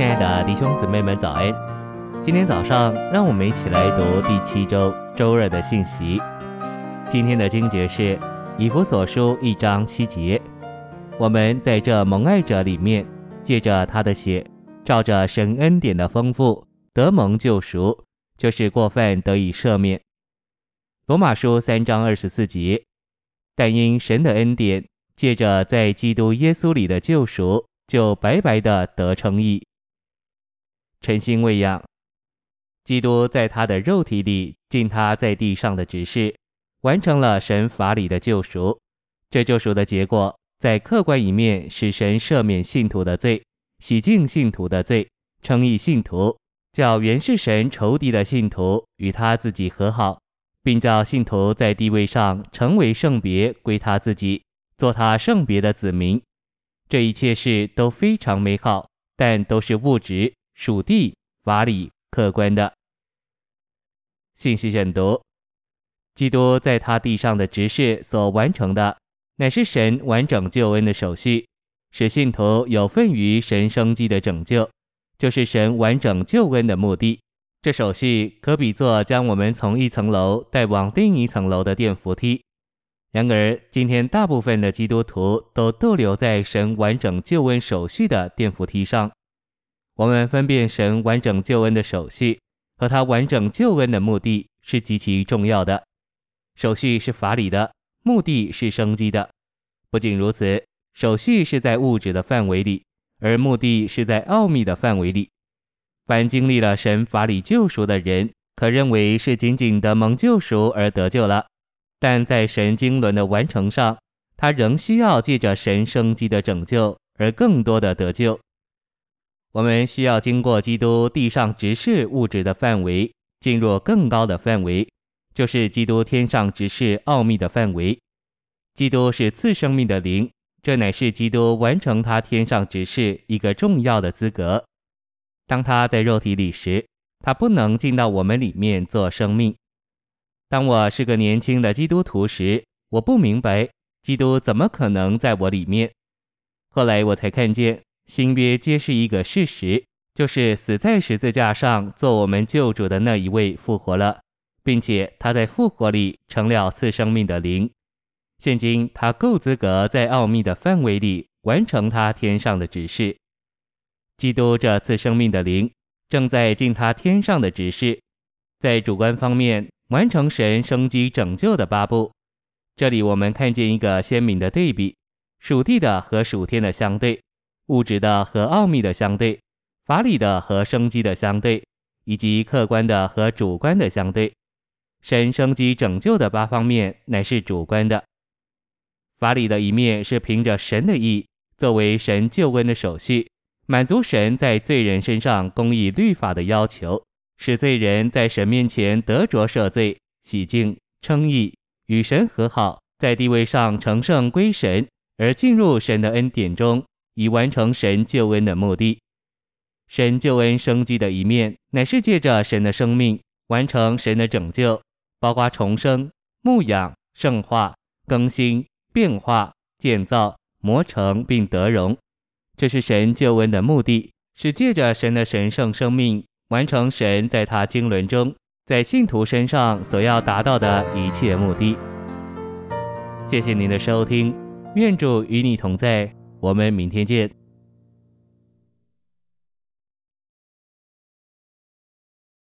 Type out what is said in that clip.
亲爱的弟兄姊妹们，早安！今天早上，让我们一起来读第七周周二的信息。今天的经节是以弗所书一章七节。我们在这蒙爱者里面，借着他的血，照着神恩典的丰富，得蒙救赎，就是过犯得以赦免。罗马书三章二十四节。但因神的恩典，借着在基督耶稣里的救赎，就白白的得称义。晨星喂养，基督在他的肉体里尽他在地上的职事，完成了神法里的救赎。这救赎的结果，在客观一面使神赦免信徒的罪，洗净信徒的罪，称义信徒，叫原是神仇敌的信徒与他自己和好，并叫信徒在地位上成为圣别，归他自己，做他圣别的子民。这一切事都非常美好，但都是物质。属地、法理、客观的信息选读，基督在他地上的职事所完成的，乃是神完整救恩的手续，使信徒有份于神生机的拯救，就是神完整救恩的目的。这手续可比作将我们从一层楼带往另一层楼的电扶梯。然而，今天大部分的基督徒都逗留在神完整救恩手续的电扶梯上。我们分辨神完整救恩的手续和他完整救恩的目的是极其重要的。手续是法理的，目的是生机的。不仅如此，手续是在物质的范围里，而目的是在奥秘的范围里。凡经历了神法理救赎的人，可认为是仅仅得蒙救赎而得救了，但在神经纶的完成上，他仍需要借着神生机的拯救而更多的得救。我们需要经过基督地上职事物质的范围，进入更高的范围，就是基督天上职事奥秘的范围。基督是次生命的灵，这乃是基督完成他天上职事一个重要的资格。当他在肉体里时，他不能进到我们里面做生命。当我是个年轻的基督徒时，我不明白基督怎么可能在我里面。后来我才看见。新约揭示一个事实，就是死在十字架上做我们救主的那一位复活了，并且他在复活里成了赐生命的灵。现今他够资格在奥秘的范围里完成他天上的指示。基督这赐生命的灵正在尽他天上的指示，在主观方面完成神生机拯救的八部。这里我们看见一个鲜明的对比：属地的和属天的相对。物质的和奥秘的相对，法理的和生机的相对，以及客观的和主观的相对。神生机拯救的八方面乃是主观的，法理的一面是凭着神的义，作为神救恩的手续，满足神在罪人身上公义律法的要求，使罪人在神面前得着赦罪、洗净、称义，与神和好，在地位上成圣归神，而进入神的恩典中。以完成神救恩的目的，神救恩生机的一面，乃是借着神的生命完成神的拯救，包括重生、牧养、圣化、更新、变化、建造、磨成并得荣。这是神救恩的目的，是借着神的神圣生命完成神在他经纶中在信徒身上所要达到的一切目的。谢谢您的收听，愿主与你同在。我们明天见。